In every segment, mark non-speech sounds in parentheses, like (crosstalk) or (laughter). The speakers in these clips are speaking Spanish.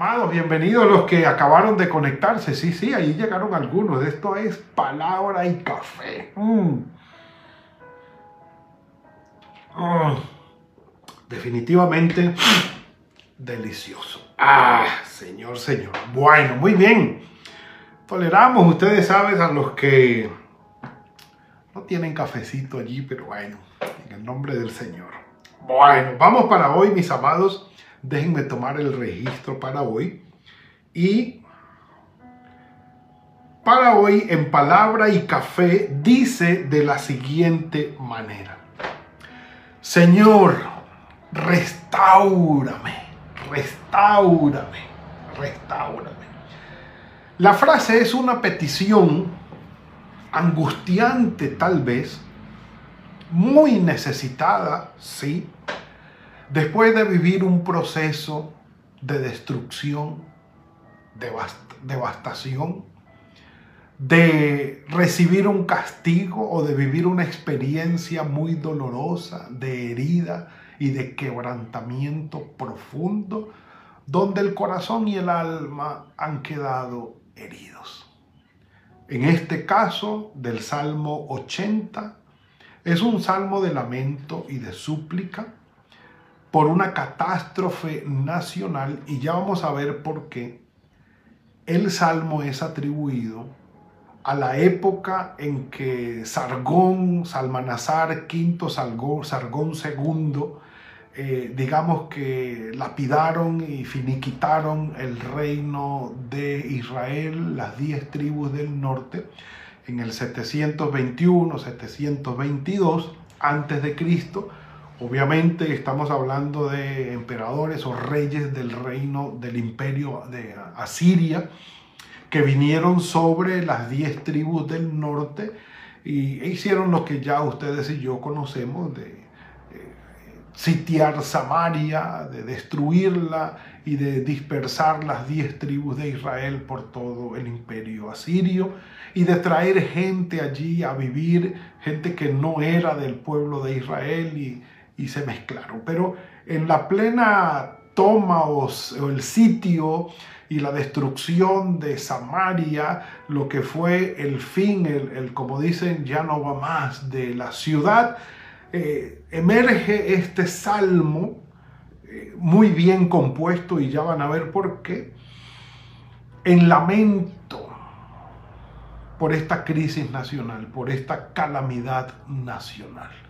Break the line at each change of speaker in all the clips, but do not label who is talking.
Amados, bienvenidos los que acabaron de conectarse. Sí, sí, ahí llegaron algunos. Esto es palabra y café. Mm. Ah, definitivamente delicioso. Ah, señor, señor. Bueno, muy bien. Toleramos, ustedes saben, a los que no tienen cafecito allí, pero bueno, en el nombre del Señor. Bueno, vamos para hoy, mis amados Déjenme tomar el registro para hoy. Y para hoy, en palabra y café, dice de la siguiente manera. Señor, restaurame, restaurame, restaurame. La frase es una petición angustiante tal vez, muy necesitada, sí, después de vivir un proceso de destrucción, devastación, de recibir un castigo o de vivir una experiencia muy dolorosa, de herida y de quebrantamiento profundo, donde el corazón y el alma han quedado heridos. En este caso del Salmo 80, es un salmo de lamento y de súplica por una catástrofe nacional y ya vamos a ver por qué el salmo es atribuido a la época en que Sargón, Salmanazar V, Sargón, II, eh, digamos que lapidaron y finiquitaron el reino de Israel, las diez tribus del norte, en el 721, 722 antes de Cristo, Obviamente estamos hablando de emperadores o reyes del reino del imperio de Asiria que vinieron sobre las diez tribus del norte y e hicieron lo que ya ustedes y yo conocemos de eh, sitiar Samaria, de destruirla y de dispersar las diez tribus de Israel por todo el imperio asirio y de traer gente allí a vivir, gente que no era del pueblo de Israel y y se mezclaron. Pero en la plena toma o, el sitio y la destrucción de Samaria, lo que fue el fin, el, como dicen, ya no va más de la ciudad, eh, emerge este salmo eh, muy bien compuesto y ya van a ver por qué, en lamento por esta crisis nacional, por esta calamidad nacional.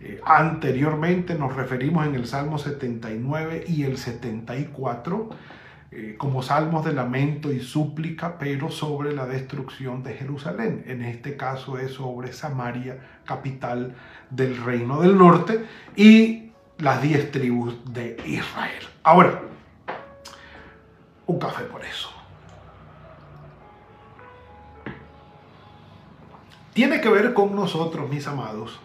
Eh, anteriormente nos referimos en el Salmo 79 y el 74 eh, como salmos de lamento y súplica, pero sobre la destrucción de Jerusalén. En este caso es sobre Samaria, capital del reino del norte, y las diez tribus de Israel. Ahora, un café por eso. Tiene que ver con nosotros, mis amados,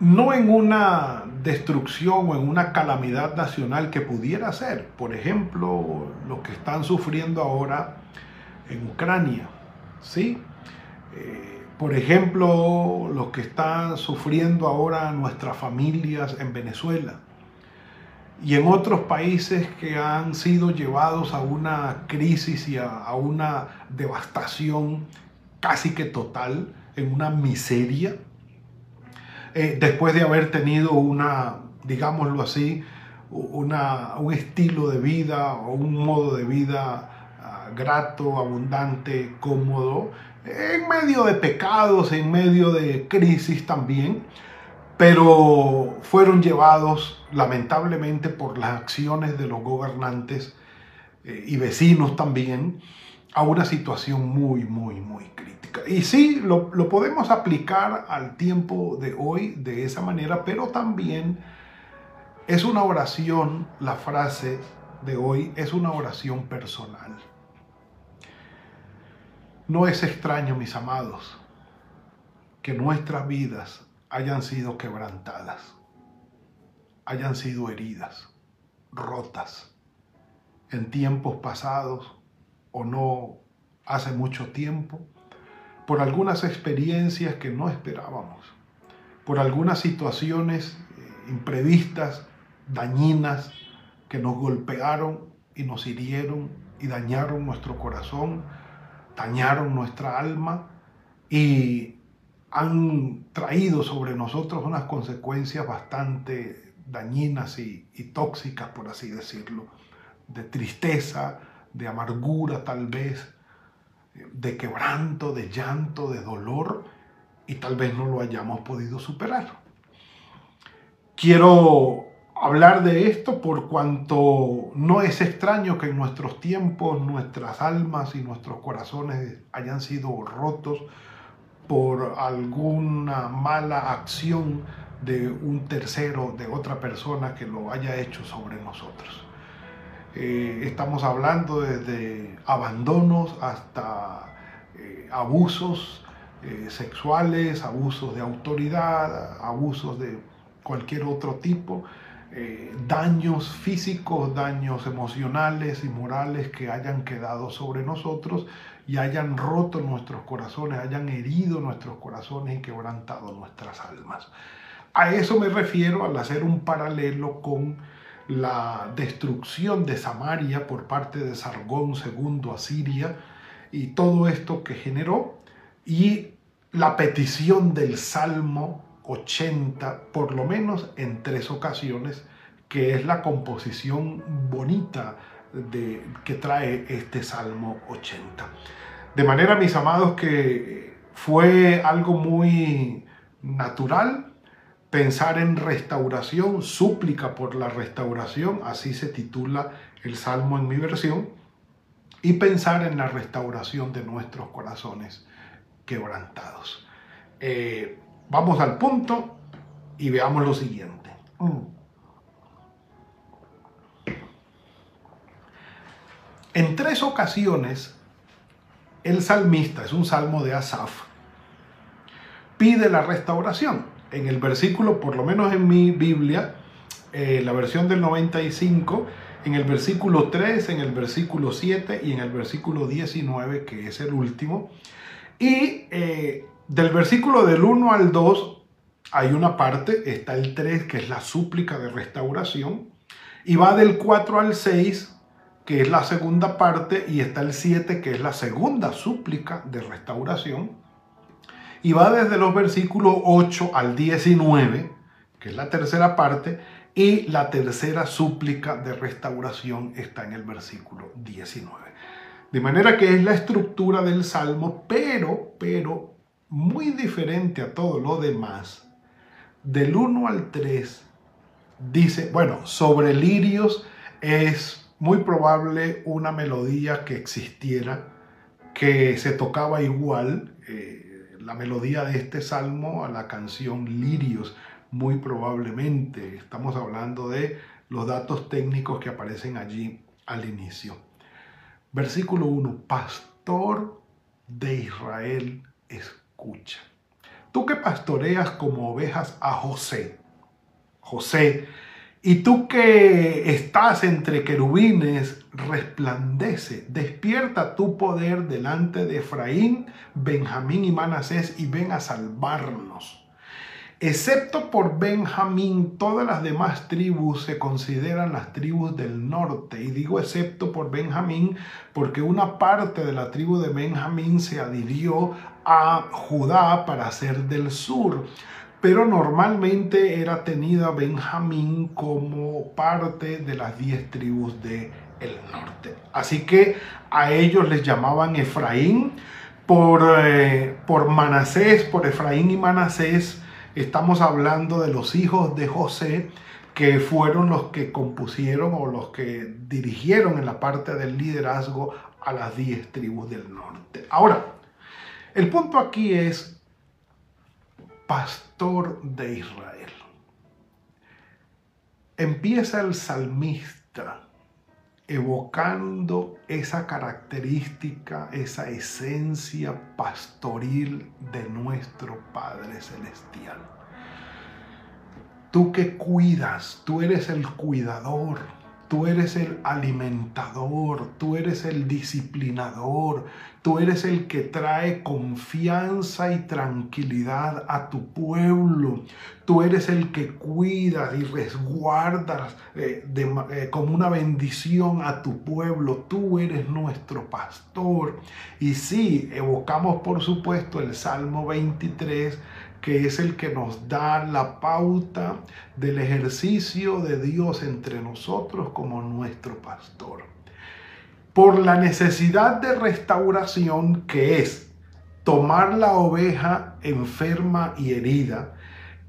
no en una destrucción o en una calamidad nacional que pudiera ser, por ejemplo, lo que están sufriendo ahora en Ucrania, ¿sí? Eh, por ejemplo, lo que están sufriendo ahora nuestras familias en Venezuela y en otros países que han sido llevados a una crisis y a una devastación casi que total, en una miseria eh, después de haber tenido una, digámoslo así, una, un estilo de vida o un modo de vida ah, grato, abundante, cómodo, en medio de pecados, en medio de crisis también, pero fueron llevados lamentablemente por las acciones de los gobernantes eh, y vecinos también a una situación muy, muy, muy crítica. Y sí, lo, podemos aplicar al tiempo de hoy de esa manera, pero también es una oración la frase de hoy es una oración personal. No es extraño, mis amados, que nuestras vidas hayan sido quebrantadas, hayan sido heridas, rotas, en tiempos pasados o no hace mucho tiempo, por algunas experiencias que no esperábamos, por algunas situaciones eh, imprevistas, dañinas, que nos golpearon y nos hirieron y dañaron nuestro corazón, dañaron nuestra alma y han traído sobre nosotros unas consecuencias bastante dañinas y, tóxicas, por así decirlo, de tristeza, de amargura tal vez, de quebranto, de llanto, de dolor, y tal vez no lo hayamos podido superar. Quiero hablar de esto por cuanto no es extraño que en nuestros tiempos nuestras almas y nuestros corazones hayan sido rotos por alguna mala acción de un tercero, de otra persona que lo haya hecho sobre nosotros. Eh, estamos hablando desde abandonos hasta eh, abusos eh, sexuales, abusos de autoridad, abusos de cualquier otro tipo daños físicos, daños emocionales y morales que hayan quedado sobre nosotros y hayan roto nuestros corazones, hayan herido nuestros corazones y quebrantado nuestras almas. A eso me refiero al hacer un paralelo con la destrucción de Samaria por parte de Sargón II a Siria y todo esto que generó y la petición del Salmo 80, por lo menos en tres ocasiones, que es la composición bonita de, que trae este Salmo 80. De manera, mis amados, que fue algo muy natural pensar en restauración, súplica por la restauración, así se titula el Salmo en mi versión, y pensar en la restauración de nuestros corazones quebrantados. Eh, Vamos al punto y veamos lo siguiente. Mm. En tres ocasiones, el salmista, es un salmo de Asaf, pide la restauración. En el versículo, por lo menos en mi Biblia, eh, la versión del 95, en el versículo 3, en el versículo 7 y en el versículo 19, que es el último. Y eh, del versículo del 1 al 2 hay una parte, está el 3 que es la súplica de restauración, y va del 4 al 6 que es la segunda parte, y está el 7 que es la segunda súplica de restauración, y va desde los versículos 8 al 19, que es la tercera parte, y la tercera súplica de restauración está en el versículo 19. De manera que es la estructura del salmo, pero, pero muy diferente a todo lo demás, del 1 al 3 dice, bueno, sobre lirios es muy probable una melodía que existiera, que se tocaba igual, eh, la melodía de este salmo a la canción Lirios, muy probablemente. Estamos hablando de los datos técnicos que aparecen allí al inicio. Versículo 1, pastor de Israel es escucha. Tú que pastoreas como ovejas a José, José, y tú que estás entre querubines, resplandece, despierta tu poder delante de Efraín, Benjamín y Manasés y ven a salvarnos. Excepto por Benjamín, todas las demás tribus se consideran las tribus del norte. Y digo excepto por Benjamín porque una parte de la tribu de Benjamín se adhirió a Judá para ser del sur. Pero normalmente era tenida Benjamín como parte de las diez tribus del el norte. Así que a ellos les llamaban Efraín. Por, eh, por Manasés, por Efraín y Manasés, Estamos hablando de los hijos de José que fueron los que compusieron o los que dirigieron en la parte del liderazgo a las diez tribus del norte. Ahora, el punto aquí es pastor de Israel. Empieza el salmista evocando esa característica, esa esencia pastoril de nuestro Padre Celestial. Tú que cuidas, tú eres el cuidador, tú eres el alimentador, tú eres el disciplinador, Tú eres el que trae confianza y tranquilidad a tu pueblo. Tú eres el que cuidas y resguardas eh, eh, como una bendición a tu pueblo. Tú eres nuestro pastor. Y sí, evocamos por supuesto el Salmo 23 que es el que nos da la pauta del ejercicio de Dios entre nosotros como nuestro pastor por la necesidad de restauración que es tomar la oveja enferma y herida,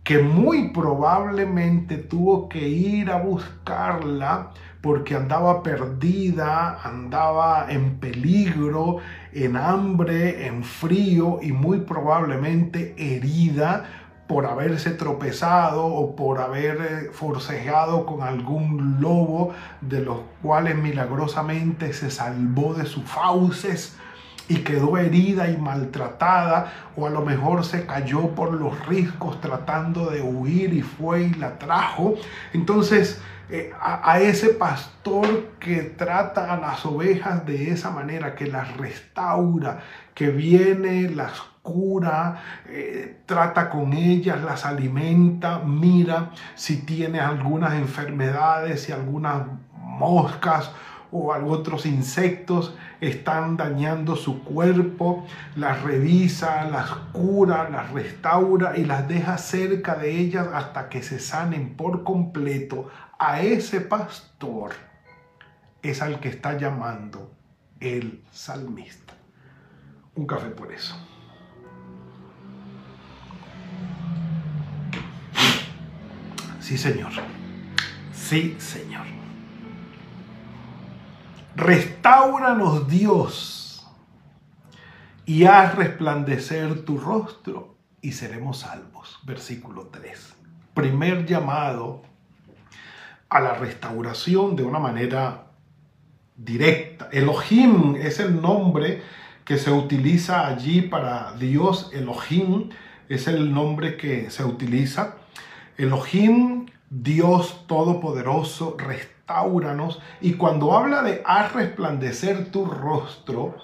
que muy probablemente tuvo que ir a buscarla porque andaba perdida, andaba en peligro, en hambre, en frío y muy probablemente herida por haberse tropezado o por haber eh, forcejeado con algún lobo de los cuales milagrosamente se salvó de sus fauces y quedó herida y maltratada o a lo mejor se cayó por los riscos tratando de huir y fue y la trajo. Entonces eh, a, ese pastor que trata a las ovejas de esa manera, que las restaura, que viene, las cura, eh, trata con ellas, las alimenta, mira si tiene algunas enfermedades, si algunas moscas o otros insectos están dañando su cuerpo, las revisa, las cura, las restaura y las deja cerca de ellas hasta que se sanen por completo. A ese pastor es al que está llamando el salmista. Un café por eso. Sí, Señor. Sí, Señor. Restauranos, Dios, y haz resplandecer tu rostro y seremos salvos. Versículo 3. Primer llamado a la restauración de una manera directa. Elohim es el nombre que se utiliza allí para Dios. Elohim es el nombre que se utiliza Elohim, Dios Todopoderoso, Y cuando habla de haz resplandecer tu rostro,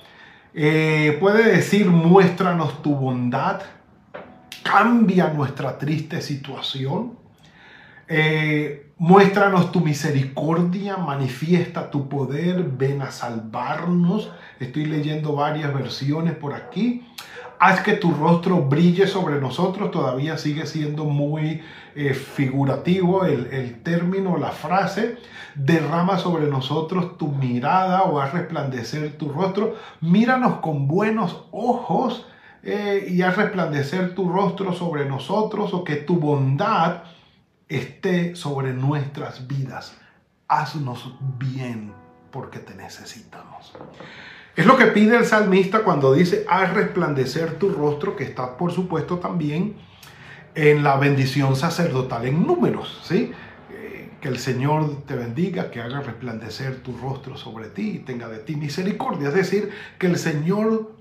eh, puede decir muéstranos tu bondad, cambia nuestra triste situación, eh, muéstranos tu misericordia, manifiesta tu poder, ven a salvarnos. Estoy leyendo varias versiones por aquí haz que tu rostro brille sobre nosotros, todavía sigue siendo muy eh, figurativo el, el, término, la frase, derrama sobre nosotros tu mirada o haz resplandecer tu rostro, míranos con buenos ojos eh, y haz resplandecer tu rostro sobre nosotros o que tu bondad esté sobre nuestras vidas. Haznos bien porque te necesitamos. Es lo que pide el salmista cuando dice, haz resplandecer tu rostro, que está por supuesto también en la bendición sacerdotal en números, ¿sí? Eh, que el Señor te bendiga, que haga resplandecer tu rostro sobre ti y tenga de ti misericordia. Es decir, que el Señor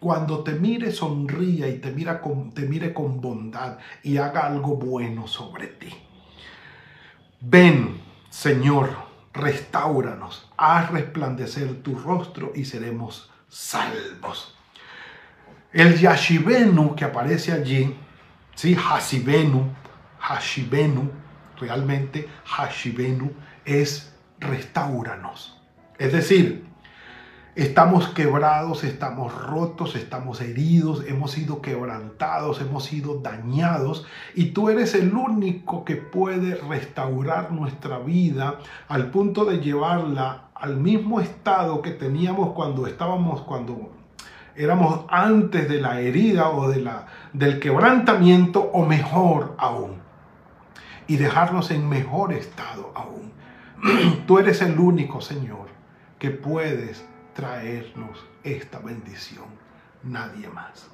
cuando te mire sonría y te, te mire con bondad y haga algo bueno sobre ti. Ven, Señor, restauranos, haz resplandecer tu rostro y seremos salvos. El Yashibenu que aparece allí, ¿sí? Hasibenu, Hashibenu, realmente Hashibenu es restauranos. Es decir, Estamos quebrados, estamos rotos, estamos heridos, hemos sido quebrantados, hemos sido dañados y tú eres el único que puede restaurar nuestra vida al punto de llevarla al mismo estado que teníamos cuando estábamos, cuando éramos antes de la herida o de la, del quebrantamiento o mejor aún. Y dejarnos en mejor estado aún. (clears throat) Tú eres el único, Señor, que puedes traernos esta bendición, nadie más.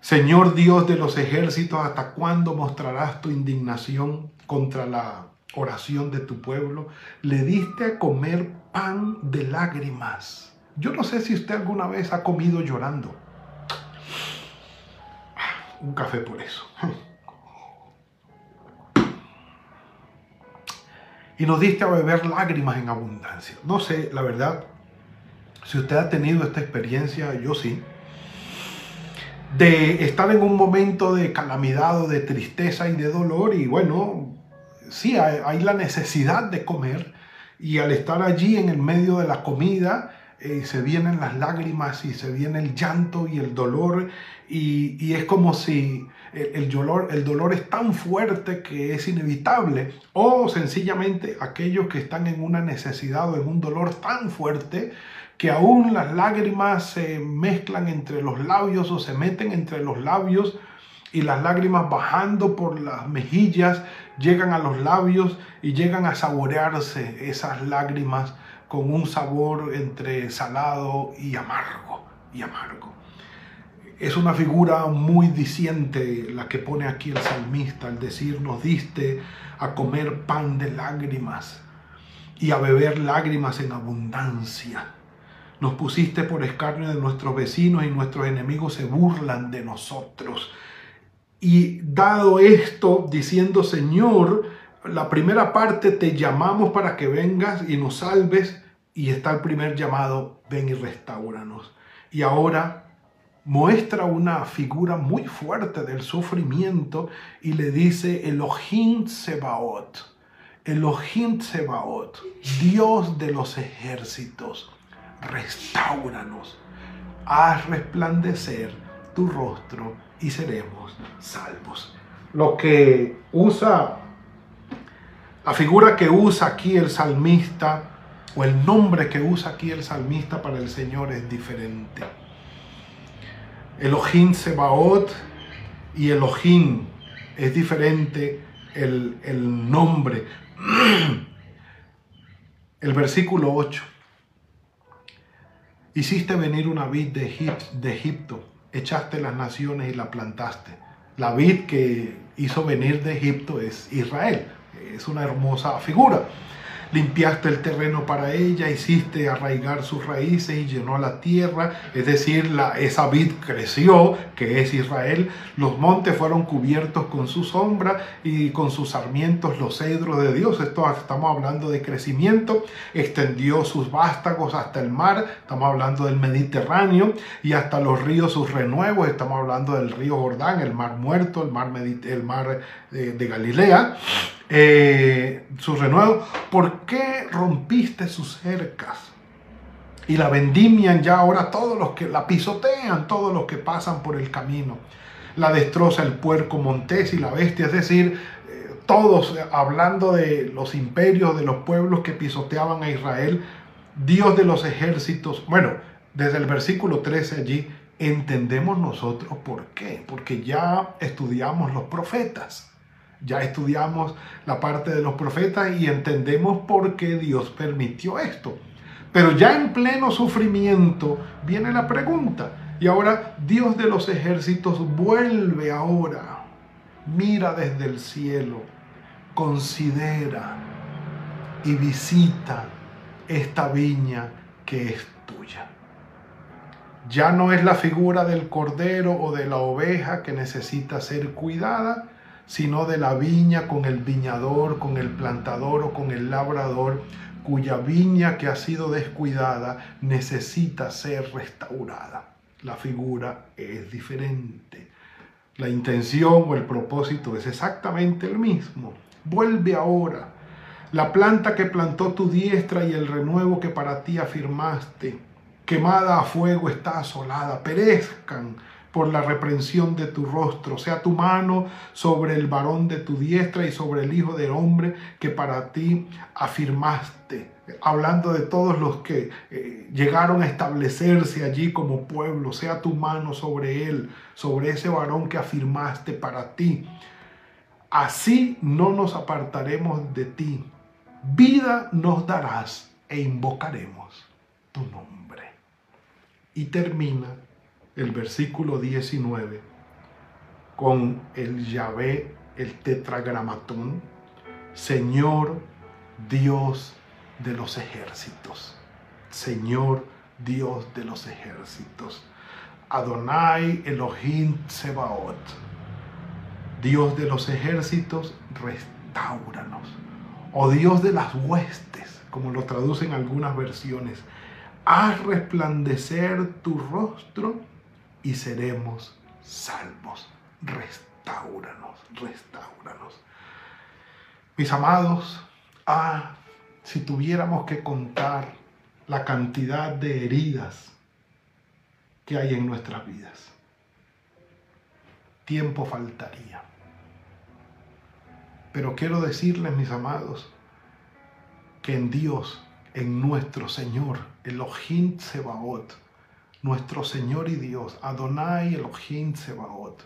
Señor Dios de los ejércitos, ¿hasta cuándo mostrarás tu indignación contra la oración de tu pueblo, le diste a comer pan de lágrimas. Yo no sé si usted alguna vez ha comido llorando. Un café por eso. Y nos diste a beber lágrimas en abundancia. No sé, la verdad, si usted ha tenido esta experiencia, yo sí de estar en un momento de calamidad o de tristeza y de dolor y bueno, sí, hay, la necesidad de comer y al estar allí en el medio de la comida, eh, se vienen las lágrimas y se viene el llanto y el dolor y, es como si el, dolor, el dolor es tan fuerte que es inevitable o sencillamente aquellos que están en una necesidad o en un dolor tan fuerte que aún las lágrimas se mezclan entre los labios o se meten entre los labios y las lágrimas bajando por las mejillas llegan a los labios y llegan a saborearse esas lágrimas con un sabor entre salado y amargo y amargo. Es una figura muy diciente la que pone aquí el salmista al decir nos diste a comer pan de lágrimas y a beber lágrimas en abundancia. Nos pusiste por escarnio de nuestros vecinos y nuestros enemigos se burlan de nosotros. Y dado esto, diciendo, Señor, la primera parte te llamamos para que vengas y nos salves. Y está el primer llamado, ven y restauranos. Y ahora muestra una figura muy fuerte del sufrimiento y le dice Elohim Sebaot. Elohim Sebaot, Dios de los ejércitos restauranos, haz resplandecer tu rostro y seremos salvos. Lo que usa, la figura que usa aquí el salmista, o el nombre que usa aquí el salmista para el Señor es diferente. Elohim Sebaot y Elohim es diferente el, el nombre. (clears throat) El versículo 8 Hiciste venir una vid de, Egipto, echaste las naciones y la plantaste. La vid que hizo venir de Egipto es Israel. Es una hermosa figura. Limpiaste el terreno para ella, hiciste arraigar sus raíces y llenó la tierra, es decir, la, esa vid creció, que es Israel. Los montes fueron cubiertos con su sombra y con sus sarmientos los cedros de Dios. Esto estamos hablando de crecimiento. Extendió sus vástagos hasta el mar, estamos hablando del Mediterráneo, y hasta los ríos sus renuevos, estamos hablando del río Jordán, el mar muerto, el mar, el mar de, de Galilea eh, su renuevo. ¿Por qué rompiste sus cercas? Y la vendimian ya ahora todos los que la pisotean, todos los que pasan por el camino. La destroza el puerco montés y la bestia, es decir, eh, todos hablando de los imperios, de los pueblos que pisoteaban a Israel, Dios de los ejércitos. Bueno, desde el versículo 13 allí entendemos nosotros por qué, porque ya estudiamos los profetas. Ya estudiamos la parte de los profetas y entendemos por qué Dios permitió esto. Pero ya en pleno sufrimiento viene la pregunta. Y ahora Dios de los ejércitos vuelve ahora, mira desde el cielo, considera y visita esta viña que es tuya. Ya no es la figura del cordero o de la oveja que necesita ser cuidada, sino de la viña con el viñador, con el plantador o con el labrador, cuya viña que ha sido descuidada necesita ser restaurada. La figura es diferente. La intención o el propósito es exactamente el mismo. Vuelve ahora. La planta que plantó tu diestra y el renuevo que para ti afirmaste, quemada a fuego está asolada, perezcan por la reprensión de tu rostro, sea tu mano sobre el varón de tu diestra y sobre el hijo del hombre que para ti afirmaste. Hablando de todos los que eh, llegaron a establecerse allí como pueblo, sea tu mano sobre él, sobre ese varón que afirmaste para ti. Así no nos apartaremos de ti. Vida nos darás e invocaremos tu nombre. Y termina el versículo 19 con el Yahvé, el tetragramatón, Señor Dios de los ejércitos. Señor Dios de los ejércitos. Adonai Elohim Sebaot. Dios de los ejércitos, restauranos. O Dios de las huestes, como lo traducen algunas versiones. Haz resplandecer tu rostro y seremos salvos. Restauranos, restauranos. Mis amados, ah, si tuviéramos que contar la cantidad de heridas que hay en nuestras vidas, tiempo faltaría. Pero quiero decirles, mis amados, que en Dios, en nuestro Señor, Elohim Sebaot, nuestro Señor y Dios, Adonai Elohim Sebaot,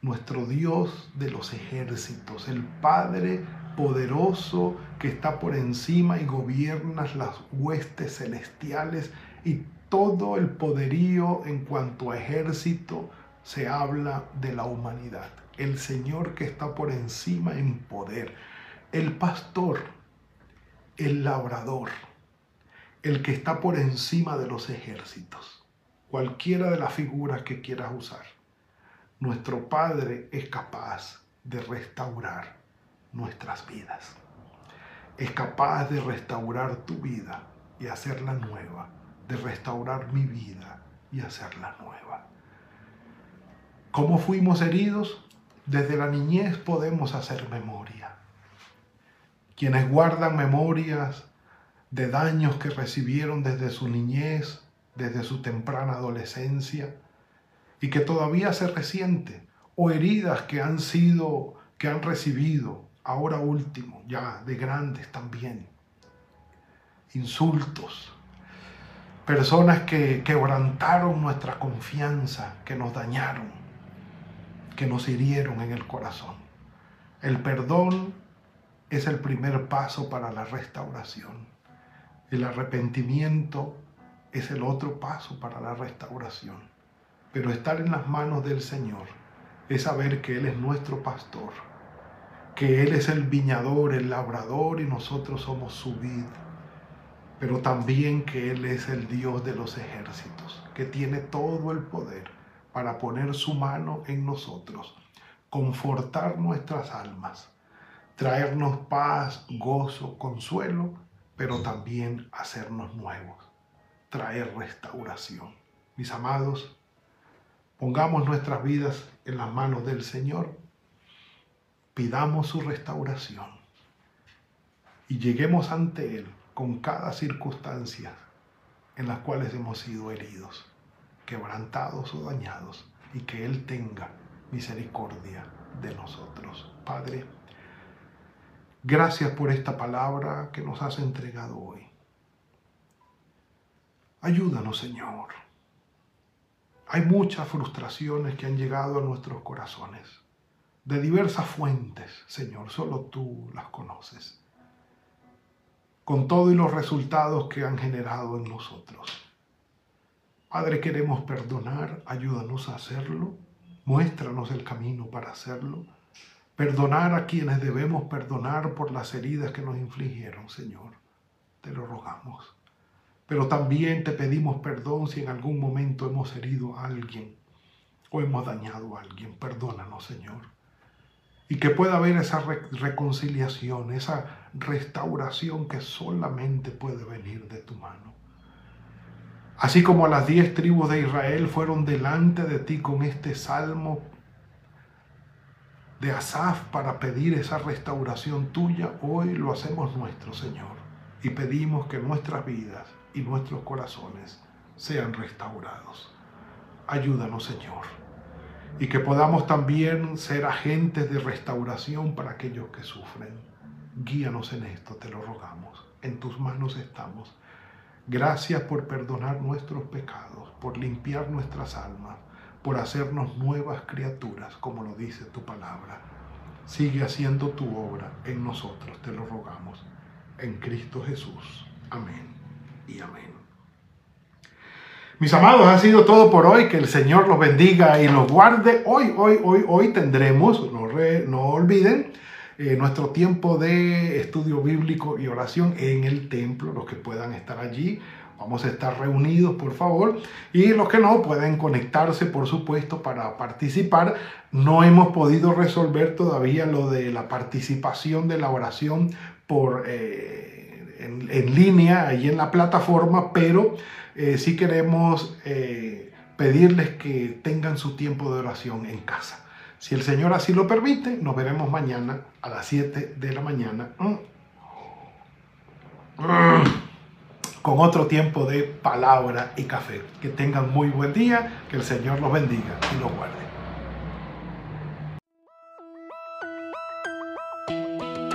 nuestro Dios de los ejércitos, el Padre poderoso que está por encima y gobierna las huestes celestiales y todo el poderío en cuanto a ejército se habla de la humanidad. El Señor que está por encima en poder. El pastor, el labrador, el que está por encima de los ejércitos. Cualquiera de las figuras que quieras usar nuestro Padre es capaz de restaurar nuestras vidas. Es capaz de restaurar tu vida y hacerla nueva, de restaurar mi vida y hacerla nueva. ¿Cómo fuimos heridos? Desde la niñez podemos hacer memoria. Quienes guardan memorias de daños que recibieron desde su niñez, desde su temprana adolescencia, y que todavía se resiente, o heridas que han sido, que han recibido, ahora último, ya de grandes también, insultos, personas que quebrantaron nuestra confianza, que nos dañaron, que nos hirieron en el corazón. El perdón es el primer paso para la restauración. El arrepentimiento es el otro paso para la restauración. Pero estar en las manos del Señor es saber que Él es nuestro pastor, que Él es el viñador, el labrador y nosotros somos su vid, pero también que Él es el Dios de los ejércitos, que tiene todo el poder para poner su mano en nosotros, confortar nuestras almas, traernos paz, gozo, consuelo, pero también hacernos nuevos, traer restauración. Mis amados, Pongamos nuestras vidas en las manos del Señor, pidamos su restauración y lleguemos ante Él con cada circunstancia en las cuales hemos sido heridos, quebrantados o dañados, y que Él tenga misericordia de nosotros. Padre, gracias por esta palabra que nos has entregado hoy. Ayúdanos, Señor hay muchas frustraciones que han llegado a nuestros corazones, de diversas fuentes, Señor, solo tú las conoces, con todo y los resultados que han generado en nosotros. Padre, queremos perdonar, ayúdanos a hacerlo, muéstranos el camino para hacerlo, perdonar a quienes debemos perdonar por las heridas que nos infligieron, Señor, te lo rogamos. Pero también te pedimos perdón si en algún momento hemos herido a alguien o hemos dañado a alguien. Perdónanos, Señor. Y que pueda haber esa reconciliación, esa restauración que solamente puede venir de tu mano. Así como las diez tribus de Israel fueron delante de ti con este salmo de Asaf para pedir esa restauración tuya, hoy lo hacemos nuestro, Señor. Y pedimos que nuestras vidas y nuestros corazones sean restaurados. Ayúdanos, Señor. Y que podamos también ser agentes de restauración para aquellos que sufren. Guíanos en esto, te lo rogamos. En tus manos estamos. Gracias por perdonar nuestros pecados, por limpiar nuestras almas, por hacernos nuevas criaturas, como lo dice tu palabra. Sigue haciendo tu obra en nosotros, te lo rogamos. En Cristo Jesús. Amén y amén. Mis amados, ha sido todo por hoy. Que el Señor los bendiga y los guarde. Hoy, hoy, hoy, hoy tendremos, no, olviden, eh, nuestro tiempo de estudio bíblico y oración en el templo, los que puedan estar allí. Vamos a estar reunidos, por favor. Y los que no pueden conectarse, por supuesto, para participar. No hemos podido resolver todavía lo de la participación de la oración por, eh, en, línea, ahí en la plataforma, pero eh, sí queremos eh, pedirles que tengan su tiempo de oración en casa. Si el Señor así lo permite, nos veremos mañana a las 7 de la mañana. Mm. Mm con otro tiempo de palabra y café. Que tengan muy buen día, que el Señor los bendiga y los guarde.